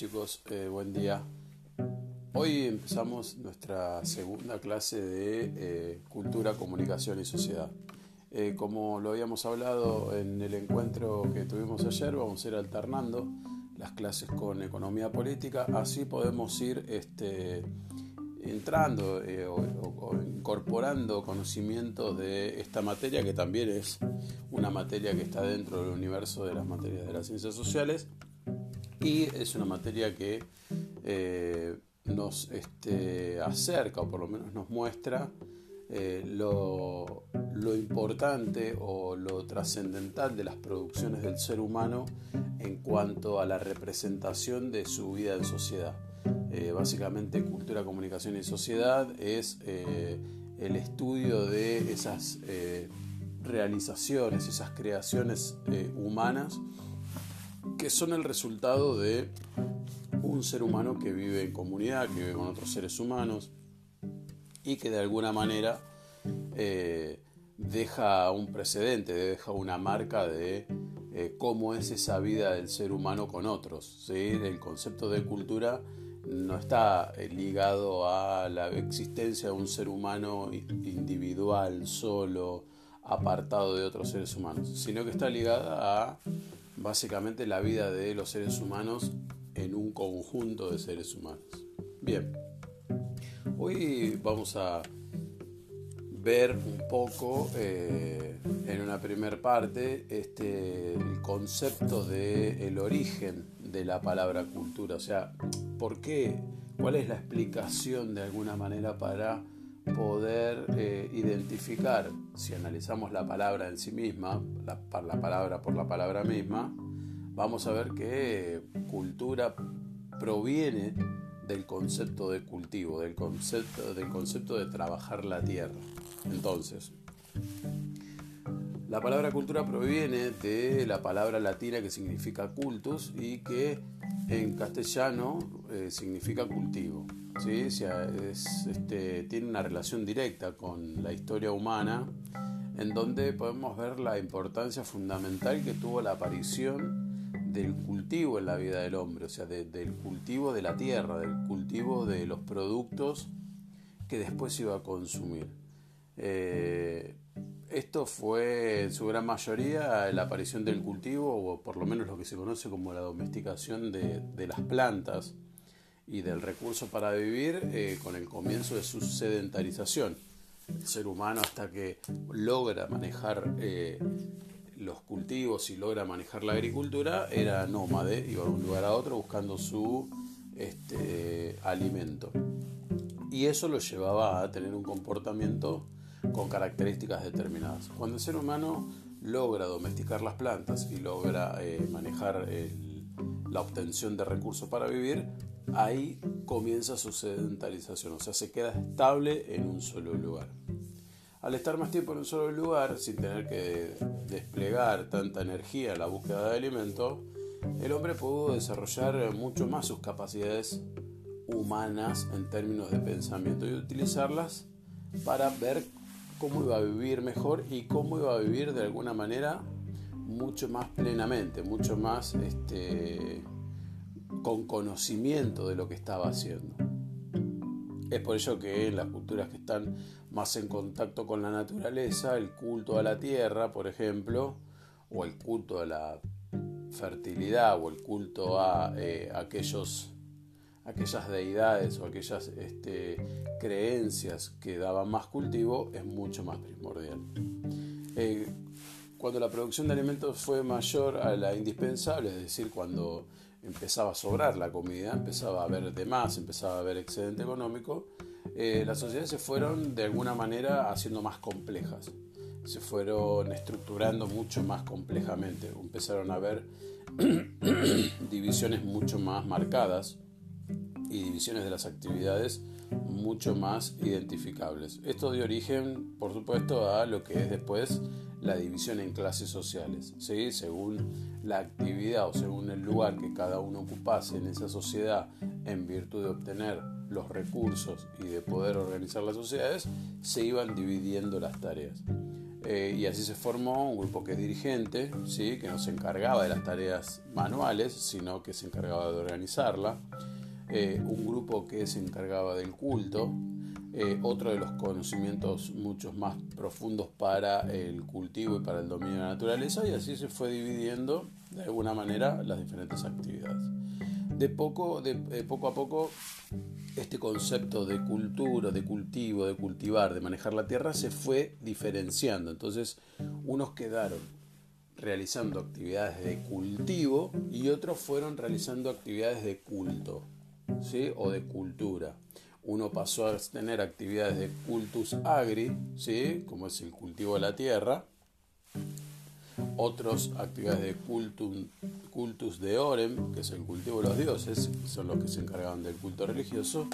chicos, eh, buen día. Hoy empezamos nuestra segunda clase de eh, Cultura, Comunicación y Sociedad. Eh, como lo habíamos hablado en el encuentro que tuvimos ayer, vamos a ir alternando las clases con Economía Política, así podemos ir este, entrando o, incorporando conocimientos de esta materia, que también es una materia que está dentro del universo de las materias de las ciencias sociales y es una materia que eh, nos este, acerca o por lo menos nos muestra eh, lo, importante o lo trascendental de las producciones del ser humano en cuanto a la representación de su vida en sociedad. Eh, básicamente cultura, comunicación y sociedad es el estudio de esas realizaciones, esas creaciones humanas que son el resultado de un ser humano que vive en comunidad, que vive con otros seres humanos y que de alguna manera eh, deja un precedente, deja una marca de eh, cómo es esa vida del ser humano con otros. El concepto de cultura no está eh, ligado a la existencia de un ser humano individual, solo, apartado de otros seres humanos, sino que está ligada a básicamente la vida de los seres humanos en un conjunto de seres humanos. Bien, hoy vamos a ver un poco eh, en una primera parte este, el concepto del el origen de la palabra cultura, o sea, ¿por qué? ¿Cuál es la explicación de alguna manera para poder eh, identificar, si analizamos la palabra en sí misma, la, la, palabra por la palabra misma, vamos a ver que cultura proviene del concepto de cultivo, del concepto, del concepto de trabajar la tierra. Entonces, la palabra cultura proviene de la palabra latina que significa cultus y que en castellano eh, significa cultivo. ¿sí? este, tiene una relación directa con la historia humana, en donde podemos ver la importancia fundamental que tuvo la aparición del cultivo en la vida del hombre, o sea, del cultivo de la tierra, del cultivo de los productos que después iba a consumir. Eh, esto fue en su gran mayoría la aparición del cultivo, o por lo menos lo que se conoce como la domesticación de las plantas, y del recurso para vivir eh, con el comienzo de su sedentarización. El ser humano hasta que logra manejar eh, los cultivos y logra manejar la agricultura era nómade, iba de un lugar a otro buscando su este, alimento. Y eso lo llevaba a tener un comportamiento con características determinadas. Cuando el ser humano logra domesticar las plantas y logra eh, manejar la obtención de recursos para vivir, ahí comienza su sedentarización, o sea, se queda estable en un solo lugar. Al estar más tiempo en un solo lugar, sin tener que desplegar tanta energía en la búsqueda de alimento, el hombre pudo desarrollar mucho más sus capacidades humanas en términos de pensamiento y utilizarlas para ver cómo iba a vivir mejor y cómo iba a vivir de alguna manera mucho más plenamente, mucho más este, con conocimiento de lo que estaba haciendo. Es por ello que en las culturas que están más en contacto con la naturaleza, el culto a la tierra, por ejemplo, o el culto a la fertilidad o el culto a eh, aquellos, aquellas deidades o aquellas este, creencias que daban más cultivo, es mucho más primordial. Eh, cuando la producción de alimentos fue mayor a la indispensable, es decir, cuando empezaba a sobrar la comida, empezaba a haber de más, empezaba a haber excedente económico, eh, las sociedades se fueron de alguna manera haciendo más complejas, se fueron estructurando mucho más complejamente, empezaron a haber divisiones mucho más marcadas y divisiones de las actividades mucho más identificables. Esto dio origen, por supuesto, a lo que es después la división en clases sociales, ¿sí? según la actividad o según el lugar que cada uno ocupase en esa sociedad en virtud de obtener los recursos y de poder organizar las sociedades, se iban dividiendo las tareas. Eh, y así se formó un grupo que es dirigente, ¿sí? que no se encargaba de las tareas manuales, sino que se encargaba de organizarla. Eh, un grupo que se encargaba del culto, eh, otro de los conocimientos muchos más profundos para el cultivo y para el dominio de la naturaleza, y así se fue dividiendo de alguna manera las diferentes actividades. De poco, de, poco a poco este concepto de cultura, de cultivo, de cultivar, de manejar la tierra se fue diferenciando. Entonces, unos quedaron realizando actividades de cultivo y otros fueron realizando actividades de culto o de cultura. Uno pasó a tener actividades de cultus agri, ¿sí? como es el cultivo de la tierra, otros actividades de cultum, cultus de orem, que es el cultivo de los dioses, son los que se encargaban del culto religioso,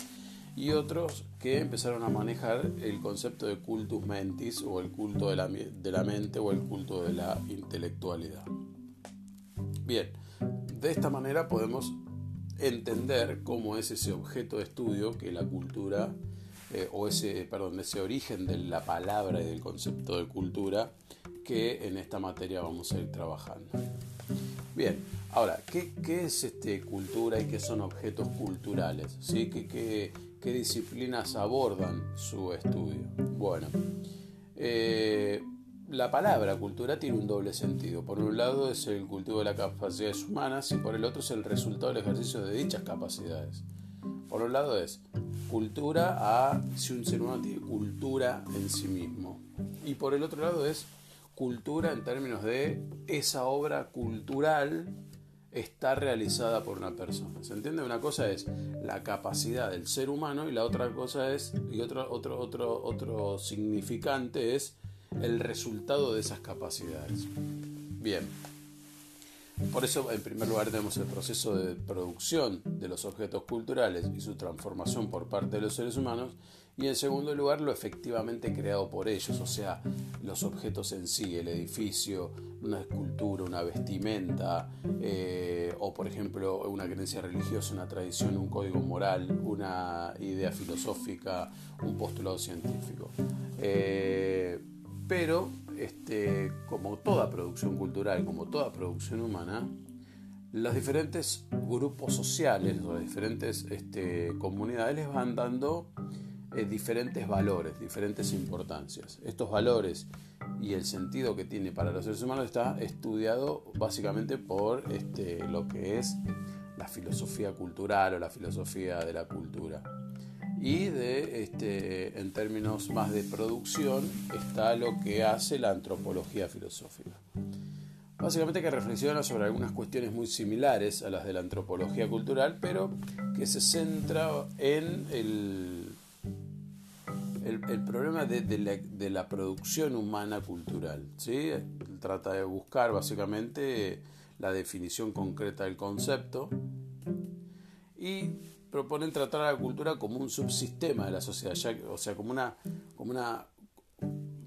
y otros que empezaron a manejar el concepto de cultus mentis o el culto de la, de la mente o el culto de la intelectualidad. Bien, de esta manera podemos entender cómo es ese objeto de estudio que la cultura, eh, o ese, perdón, ese origen de la palabra y del concepto de cultura que en esta materia vamos a ir trabajando. Bien, ahora, ¿qué, es este cultura y qué son objetos culturales? ¿Sí? ¿Qué, qué, qué disciplinas abordan su estudio? Bueno, eh, la palabra cultura tiene un doble sentido. Por un lado es el cultivo de las capacidades humanas y por el otro es el resultado del ejercicio de dichas capacidades. Por un lado es cultura a si un ser humano tiene cultura en sí mismo. Y por el otro lado es cultura en términos de esa obra cultural está realizada por una persona. ¿Se entiende? Una cosa es la capacidad del ser humano y la otra cosa es, y otro, otro, otro, otro significante es el resultado de esas capacidades. Bien. Por eso, en primer lugar, tenemos el proceso de producción de los objetos culturales y su transformación por parte de los seres humanos y en segundo lugar lo efectivamente creado por ellos, o sea, los objetos en sí, el edificio, una escultura, una vestimenta, eh, o por ejemplo una creencia religiosa, una tradición, un código moral, una idea filosófica, un postulado científico. Eh, pero, este, como toda producción cultural, como toda producción humana, los diferentes grupos sociales o las diferentes este, comunidades les van dando eh, diferentes valores, diferentes importancias. Estos valores y el sentido que tiene para los seres humanos está estudiado básicamente por este, lo que es la filosofía cultural o la filosofía de la cultura. Y de, este, en términos más de producción está lo que hace la antropología filosófica. Básicamente que reflexiona sobre algunas cuestiones muy similares a las de la antropología cultural, pero que se centra en el el, problema de, la, producción humana cultural. ¿sí? Trata de buscar básicamente la definición concreta del concepto y proponen tratar a la cultura como un subsistema de la sociedad, o sea, como una, como una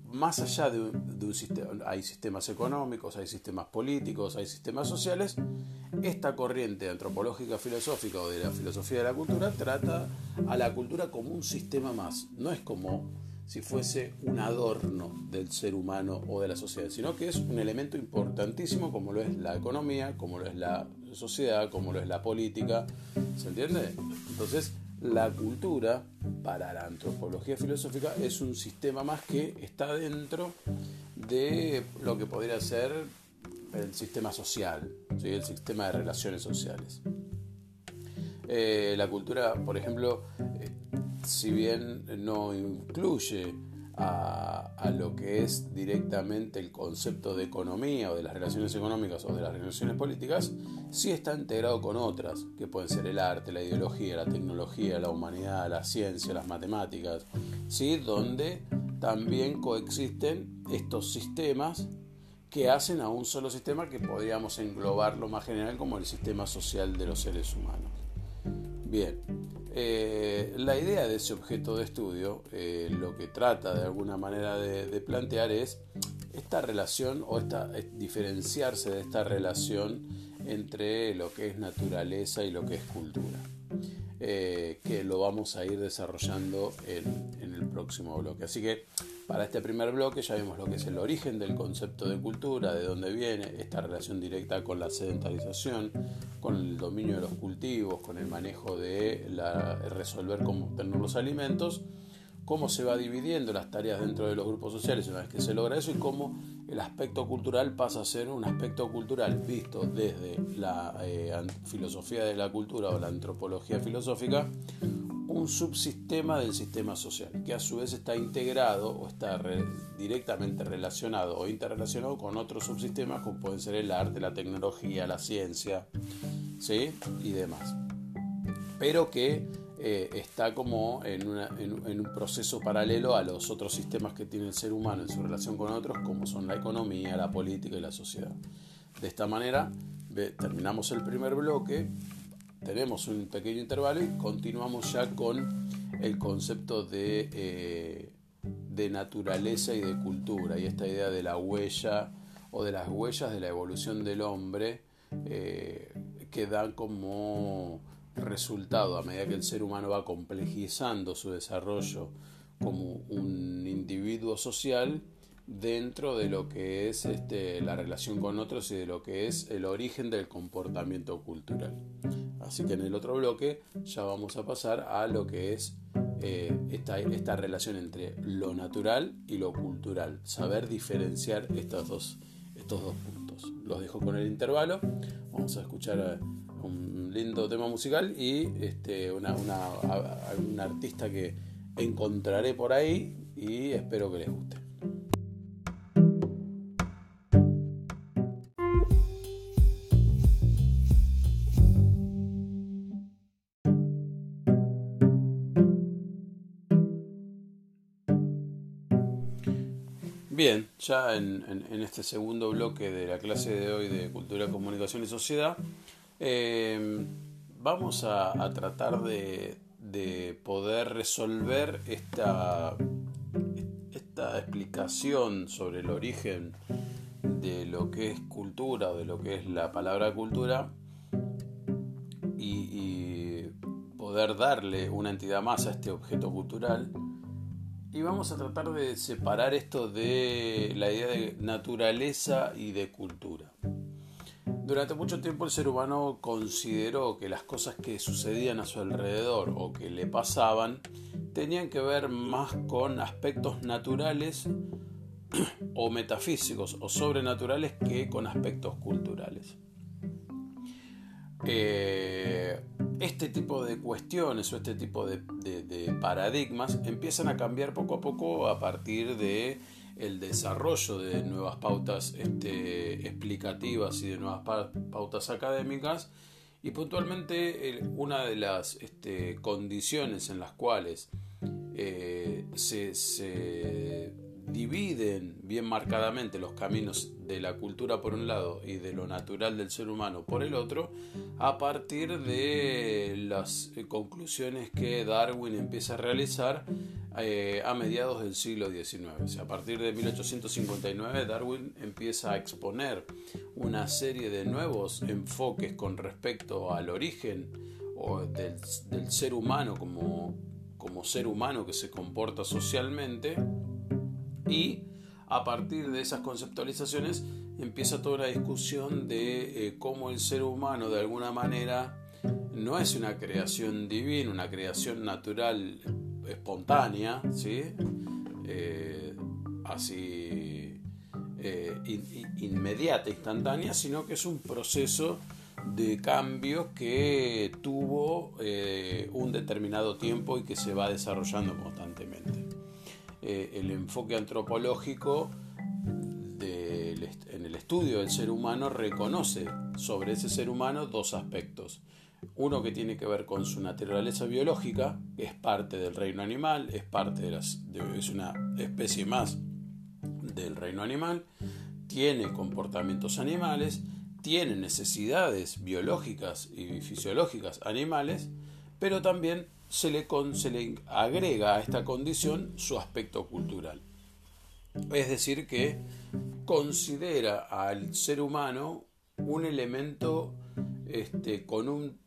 más allá de un, sistema, hay sistemas económicos, hay sistemas políticos, hay sistemas sociales, esta corriente antropológica filosófica o de la filosofía de la cultura trata a la cultura como un sistema más, no es como si fuese un adorno del ser humano o de la sociedad, sino que es un elemento importantísimo como lo es la economía, como lo es la sociedad, como lo es la política, ¿se entiende? Entonces, la cultura para la antropología filosófica es un sistema más que está dentro de lo que podría ser el sistema social, el sistema de relaciones sociales. Eh, la cultura, por ejemplo, eh, si bien no incluye a, lo que es directamente el concepto de economía o de las relaciones económicas o de las relaciones políticas, sí está integrado con otras, que pueden ser el arte, la ideología, la tecnología, la humanidad, la ciencia, las matemáticas, ¿sí? donde también coexisten estos sistemas que hacen a un solo sistema que podríamos englobarlo más general como el sistema social de los seres humanos. Bien, eh, la idea de ese objeto de estudio, eh, lo que trata de alguna manera de, plantear es esta relación o esta, diferenciarse de esta relación entre lo que es naturaleza y lo que es cultura, eh, que lo vamos a ir desarrollando en, en el próximo bloque. Así que Para este primer bloque ya vimos lo que es el origen del concepto de cultura, de dónde viene, esta relación directa con la sedentarización, con el dominio de los cultivos, con el manejo de resolver cómo obtener los alimentos, cómo se va dividiendo las tareas dentro de los grupos sociales una vez que se logra eso y cómo el aspecto cultural pasa a ser un aspecto cultural visto desde la eh, filosofía de la cultura o la antropología filosófica un subsistema del sistema social, que a su vez está integrado o está directamente relacionado o interrelacionado con otros subsistemas como pueden ser el arte, la tecnología, la ciencia, ¿sí? y demás. Pero que eh, está como en, en, un proceso paralelo a los otros sistemas que tiene el ser humano en su relación con otros, como son la economía, la política y la sociedad. De esta manera, terminamos el primer bloque tenemos un pequeño intervalo y continuamos ya con el concepto de, eh, de naturaleza y de cultura y esta idea de la huella o de las huellas de la evolución del hombre eh, que dan como resultado a medida que el ser humano va complejizando su desarrollo como un individuo social dentro de lo que es este, la relación con otros y de lo que es el origen del comportamiento cultural. Así que en el otro bloque ya vamos a pasar a lo que es eh, esta, esta, relación entre lo natural y lo cultural, saber diferenciar estos dos, estos dos puntos. Los dejo con el intervalo, vamos a escuchar un lindo tema musical y este, una, una artista que encontraré por ahí y espero que les guste. Ya en, este segundo bloque de la clase de hoy de Cultura, Comunicación y Sociedad, em, vamos a, tratar de, poder resolver esta, esta explicación sobre el origen de lo que es cultura o de lo que es la palabra cultura y poder darle una entidad más a este objeto cultural y vamos a tratar de separar esto de la idea de naturaleza y de cultura. Durante mucho tiempo el ser humano consideró que las cosas que sucedían a su alrededor o que le pasaban tenían que ver más con aspectos naturales o metafísicos o sobrenaturales que con aspectos culturales. Eh, este tipo de cuestiones o este tipo de, paradigmas empiezan a cambiar poco a poco a partir de el desarrollo de nuevas pautas este, explicativas y de nuevas pautas académicas. Y puntualmente una de las este, condiciones en las cuales eh, se dividen bien marcadamente los caminos de la cultura por un lado y de lo natural del ser humano por el otro, a partir de las eh, conclusiones que Darwin empieza a realizar eh, a mediados del siglo XIX. O a partir de 1859 Darwin empieza a exponer una serie de nuevos enfoques con respecto al origen del, del ser humano como, como ser humano que se comporta socialmente y a partir de esas conceptualizaciones empieza toda la discusión de eh, cómo el ser humano de alguna manera no es una creación divina, una creación natural espontánea. Eh, así eh, inmediata, instantánea, sino que es un proceso de cambios que tuvo un determinado tiempo y que se va desarrollando constantemente. Eh, el enfoque antropológico en el estudio del ser humano reconoce sobre ese ser humano dos aspectos. Uno que tiene que ver con su naturaleza biológica, que es parte del reino animal, es parte de, es una especie más del reino animal, tiene comportamientos animales, tiene necesidades biológicas y fisiológicas animales, pero también se le, se le agrega a esta condición su aspecto cultural. Es decir, que considera al ser humano un elemento este, con, un,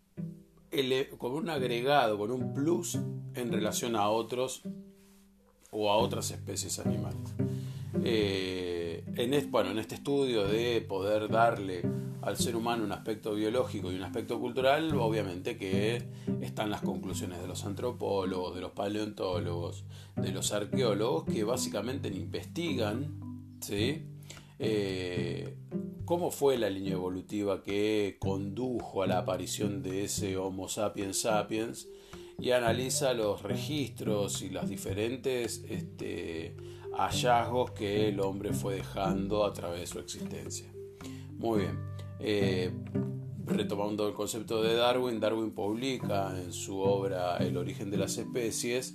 con un agregado, con un plus en relación a otros o a otras especies animales. Eh, en, bueno, en este estudio de poder darle al ser humano un aspecto biológico y un aspecto cultural, obviamente que están las conclusiones de los antropólogos, de los paleontólogos, de los arqueólogos, que básicamente investigan ¿sí? Eh, cómo fue la línea evolutiva que condujo a la aparición de ese Homo sapiens sapiens y analiza los registros y los diferentes este, hallazgos que el hombre fue dejando a través de su existencia. Muy bien. Eh, retomando el concepto de Darwin, Darwin publica en su obra El origen de las especies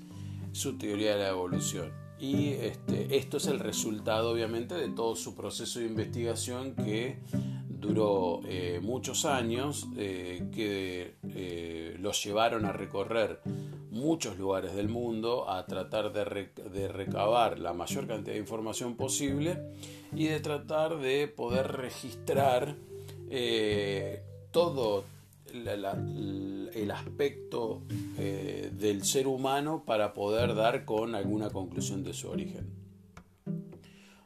su teoría de la evolución. Y este, esto es el resultado obviamente de todo su proceso de investigación que duró eh, muchos años, eh, que los llevaron a recorrer muchos lugares del mundo, a tratar de, de, recabar la mayor cantidad de información posible y de tratar de poder registrar todo el aspecto eh, del ser humano para poder dar con alguna conclusión de su origen.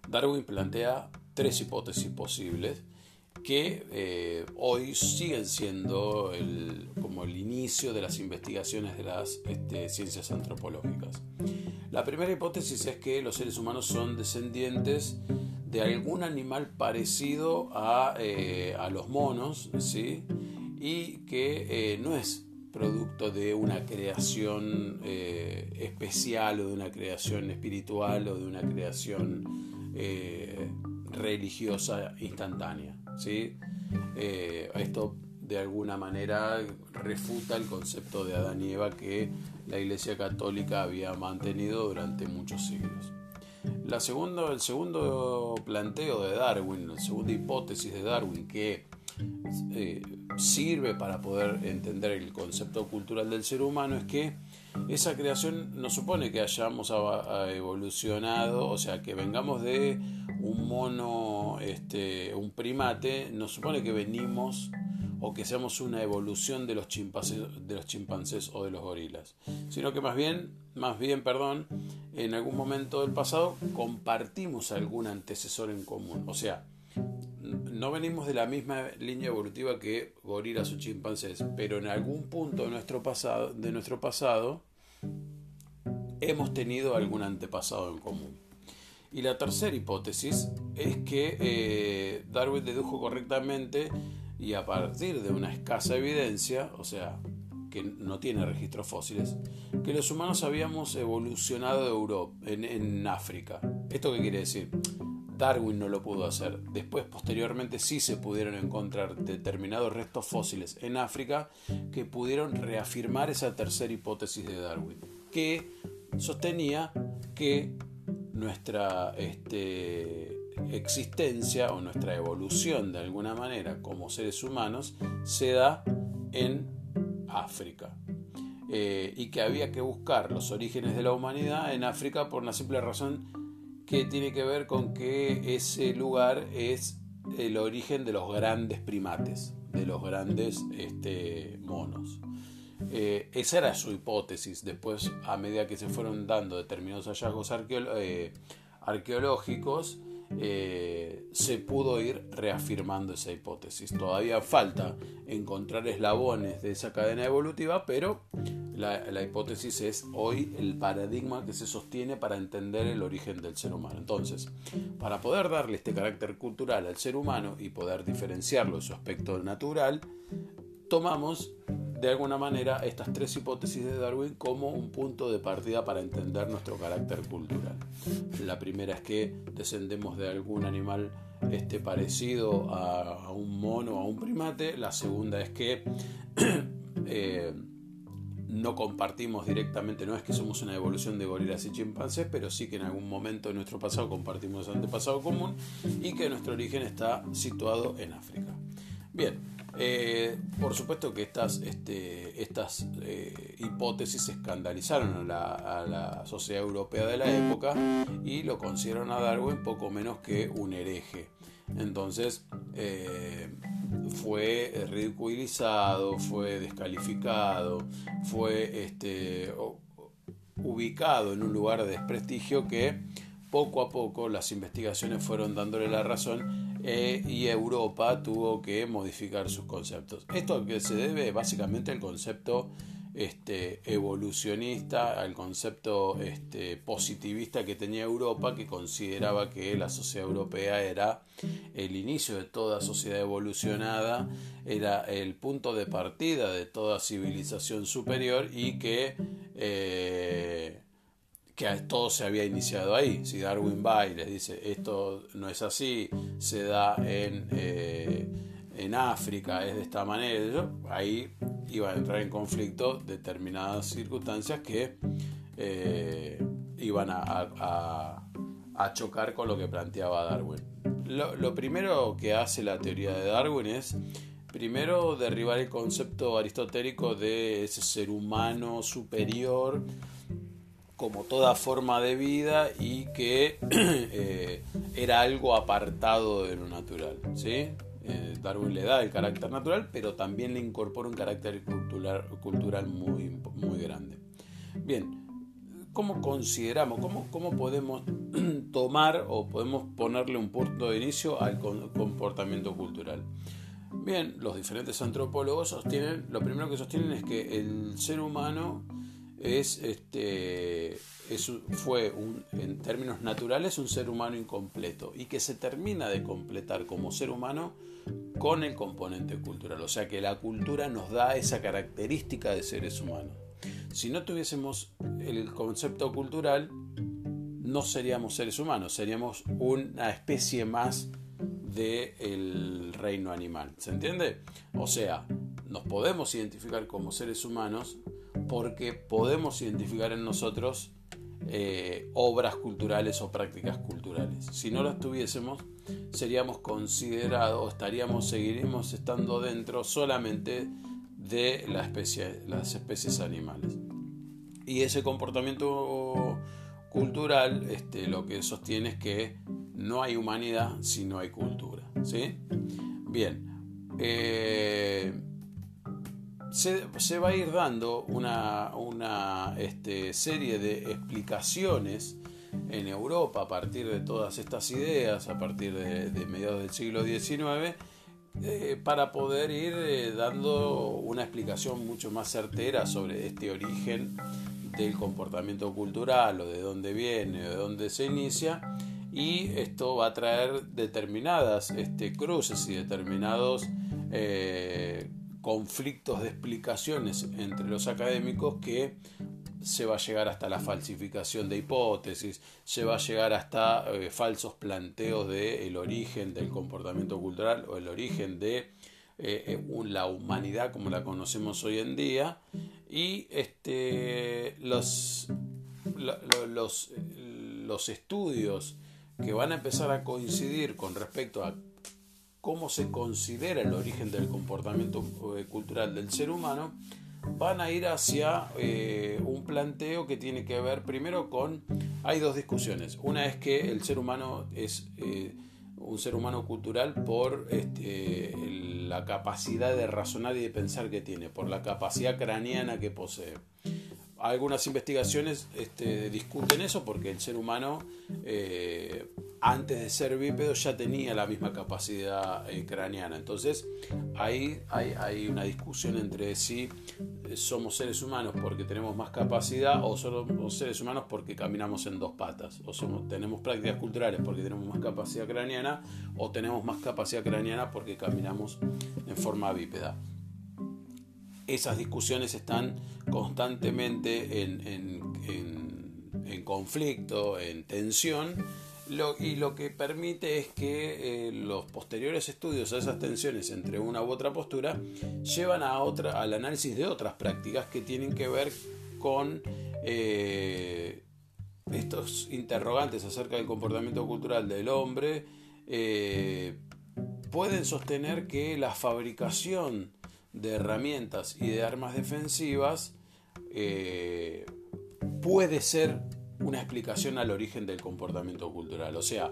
Darwin plantea tres hipótesis posibles que eh, hoy siguen siendo como el inicio de las investigaciones de las este, ciencias antropológicas. La primera hipótesis es que los seres humanos son descendientes de algún animal parecido a, eh, a los monos, ¿sí? y que eh, no es producto de una creación eh, especial o de una creación espiritual o de una creación religiosa instantánea. ¿sí? esto de alguna manera refuta el concepto de Adán y Eva que la Iglesia Católica había mantenido durante muchos siglos. La el segundo planteo de Darwin, la segunda hipótesis de Darwin que eh, sirve para poder entender el concepto cultural del ser humano es que esa creación no supone que hayamos evolucionado, o sea, que vengamos de un mono, este, un primate, no supone que venimos o que seamos una evolución de los chimpancés, o de los gorilas, sino que más bien, más bien, perdón, en algún momento del pasado compartimos algún antecesor en común, o sea, no venimos de la misma línea evolutiva que gorilas o chimpancés, pero en algún punto de nuestro pasado, de nuestro pasado hemos tenido algún antepasado en común. Y la tercera hipótesis es que eh, Darwin dedujo correctamente y a partir de una escasa evidencia, o sea, que no tiene registros fósiles, que los humanos habíamos evolucionado de Europa, en, África. ¿Esto qué quiere decir? Darwin no lo pudo hacer. Después, posteriormente, sí se pudieron encontrar determinados restos fósiles en África que pudieron reafirmar esa tercera hipótesis de Darwin, que sostenía que nuestra este, existencia o nuestra evolución de alguna manera como seres humanos se da en África. Eh, y que había que buscar los orígenes de la humanidad en África por una simple razón que tiene que ver con que ese lugar es el origen de los grandes primates, de los grandes este, monos. Eh, esa era su hipótesis. Después, a medida que se fueron dando determinados hallazgos eh, arqueológicos, eh, se pudo ir reafirmando esa hipótesis. Todavía falta encontrar eslabones de esa cadena evolutiva, pero la, hipótesis es hoy el paradigma que se sostiene para entender el origen del ser humano. Entonces, para poder darle este carácter cultural al ser humano y poder diferenciarlo de su aspecto natural, tomamos de alguna manera estas tres hipótesis de Darwin como un punto de partida para entender nuestro carácter cultural. La primera es que descendemos de algún animal este, parecido a, un mono, a un primate. La segunda es que eh, no compartimos directamente, no es que somos una evolución de gorilas y chimpancés, pero sí que en algún momento de nuestro pasado compartimos antepasado común y que nuestro origen está situado en África. Bien, eh, por supuesto que estas, este, estas eh, hipótesis escandalizaron a la, sociedad europea de la época y lo consideraron a Darwin poco menos que un hereje. Entonces, eh, fue ridiculizado, fue descalificado, fue este, ubicado en un lugar de desprestigio que poco a poco las investigaciones fueron dándole la razón eh, y Europa tuvo que modificar sus conceptos. Esto que se debe básicamente el concepto este, evolucionista, al concepto este, positivista que tenía Europa, que consideraba que la sociedad europea era el inicio de toda sociedad evolucionada, era el punto de partida de toda civilización superior y que eh, que todo se había iniciado ahí. Si Darwin va y les dice esto no es así, se da en, eh, en África, es de esta manera, ahí iba a entrar en conflicto determinadas circunstancias que eh, iban a, chocar con lo que planteaba Darwin. Lo, lo primero que hace la teoría de Darwin es Primero, derribar el concepto aristotélico de ese ser humano superior como toda forma de vida y que eh, era algo apartado de lo natural. ¿sí? Eh, Darwin le da el carácter natural, pero también le incorpora un carácter cultural, cultural muy, muy grande. Bien, ¿cómo consideramos, cómo, cómo podemos tomar o podemos ponerle un punto de inicio al comportamiento cultural? Bien, los diferentes antropólogos sostienen, lo primero que sostienen es que el ser humano es este fue un, en términos naturales un ser humano incompleto y que se termina de completar como ser humano con el componente cultural. O sea que la cultura nos da esa característica de seres humanos. Si no tuviésemos el concepto cultural, no seríamos seres humanos, seríamos una especie más del reino animal. ¿Se entiende? O sea, nos podemos identificar como seres humanos porque podemos identificar en nosotros eh, obras culturales o prácticas culturales. Si no las tuviésemos, seríamos considerados, estaríamos, seguiríamos estando dentro solamente de las especies animales. Y ese comportamiento cultural este, lo que sostiene es que no hay humanidad si no hay cultura. ¿sí? Bien. Eh, se, va a ir dando una, una este, serie de explicaciones en Europa a partir de todas estas ideas, a partir de, mediados del siglo XIX, eh, para poder ir eh, dando una explicación mucho más certera sobre este origen del comportamiento cultural o de dónde viene o de dónde se inicia y esto va a traer determinadas este, cruces y determinados eh, conflictos de explicaciones entre los académicos que se va a llegar hasta la falsificación de hipótesis, se va a llegar hasta eh, falsos planteos del el origen del comportamiento cultural o el origen de eh, eh, la humanidad como la conocemos hoy en día. Y este, los, los, los estudios que van a empezar a coincidir con respecto a cómo se considera el origen del comportamiento eh, cultural del ser humano, van a ir hacia eh, un planteo que tiene que ver primero con, hay dos discusiones, una es que el ser humano es eh, un ser humano cultural por este, la capacidad de razonar y de pensar que tiene, por la capacidad craneana que posee algunas investigaciones este, discuten eso porque el ser humano eh, antes de ser bípedo ya tenía la misma capacidad eh, craneana. Entonces ahí hay, una discusión entre si eh, somos seres humanos porque tenemos más capacidad o somos seres humanos porque caminamos en dos patas. O tenemos prácticas culturales porque tenemos más capacidad craneana o tenemos más capacidad craneana porque caminamos en forma bípeda esas discusiones están constantemente en, conflicto, en tensión, y lo que permite es que eh, los posteriores estudios a esas tensiones entre una u otra postura llevan a otra, al análisis de otras prácticas que tienen que ver con eh, estos interrogantes acerca del comportamiento cultural del hombre. Eh, pueden sostener que la fabricación de herramientas y de armas defensivas eh, puede ser una explicación al origen del comportamiento cultural. O sea,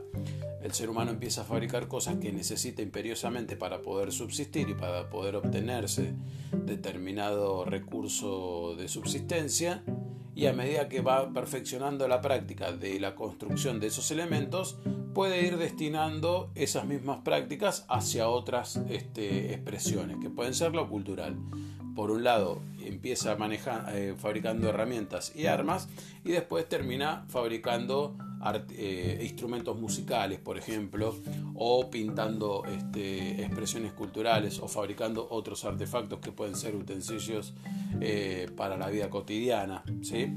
el ser humano empieza a fabricar cosas que necesita imperiosamente para poder subsistir y para poder obtenerse determinado recurso de subsistencia y a medida que va perfeccionando la práctica de la construcción de esos elementos, puede ir destinando esas mismas prácticas hacia otras este, expresiones, que pueden ser lo cultural. Por un lado, empieza manejar, eh, fabricando herramientas y armas y después termina fabricando eh, instrumentos musicales, por ejemplo, o pintando este, expresiones culturales o fabricando otros artefactos que pueden ser utensilios eh, para la vida cotidiana. ¿sí?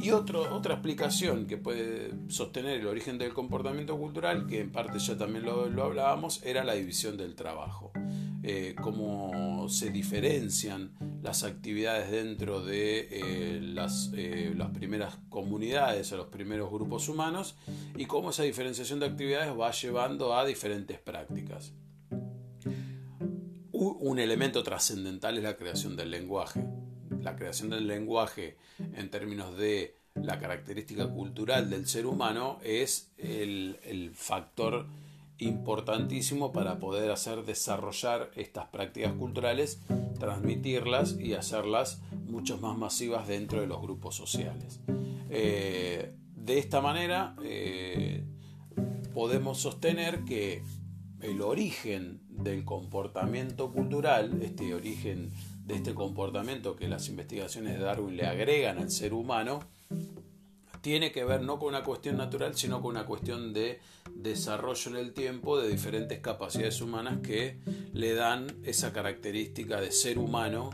Y otro, otra explicación que puede sostener el origen del comportamiento cultural, que en parte ya también lo, hablábamos, era la división del trabajo. Eh, cómo se diferencian las actividades dentro de eh, las, eh, las, primeras comunidades o los primeros grupos humanos y cómo esa diferenciación de actividades va llevando a diferentes prácticas. Un elemento trascendental es la creación del lenguaje. La creación del lenguaje en términos de la característica cultural del ser humano es el, factor importantísimo para poder hacer desarrollar estas prácticas culturales, transmitirlas y hacerlas mucho más masivas dentro de los grupos sociales. Eh, de esta manera eh, podemos sostener que el origen del comportamiento cultural, este origen de este comportamiento que las investigaciones de Darwin le agregan al ser humano, tiene que ver no con una cuestión natural, sino con una cuestión de desarrollo en el tiempo de diferentes capacidades humanas que le dan esa característica de ser humano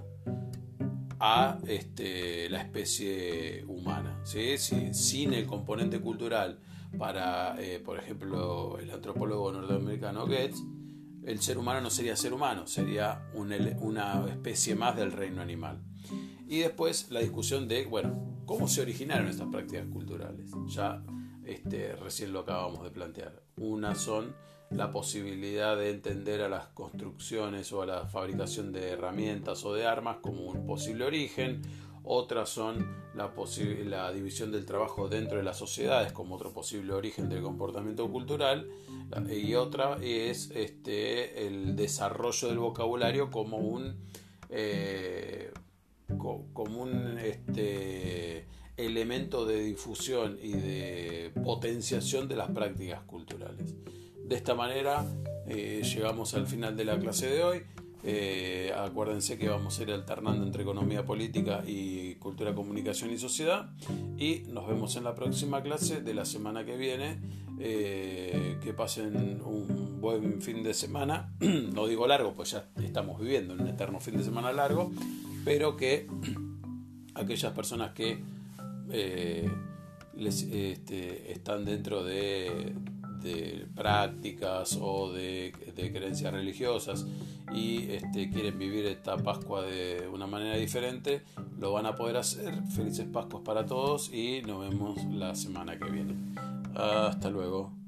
a este, la especie humana. ¿sí? sin el componente cultural para, eh, por ejemplo, el antropólogo norteamericano Goetz, el ser humano no sería ser humano, sería una especie más del reino animal. Y después la discusión de, bueno, ¿Cómo se originaron estas prácticas culturales? Ya este, recién lo acabamos de plantear. Una son la posibilidad de entender a las construcciones o a la fabricación de herramientas o de armas como un posible origen. Otras son la, división del trabajo dentro de las sociedades como otro posible origen del comportamiento cultural. Y otra es este, el desarrollo del vocabulario como un eh, este, elemento de difusión y de potenciación de las prácticas culturales. De esta manera eh, llegamos al final de la clase de hoy. Eh, acuérdense que vamos a ir alternando entre economía política y cultura, comunicación y sociedad. Y nos vemos en la próxima clase de la semana que viene. Eh, que pasen un buen fin de semana. no digo largo, pues ya estamos viviendo en un eterno fin de semana largo pero que aquellas personas que eh, este, están dentro de, prácticas o de, creencias religiosas y este, quieren vivir esta Pascua de una manera diferente, lo van a poder hacer. Felices Pascuas para todos y nos vemos la semana que viene. Hasta luego.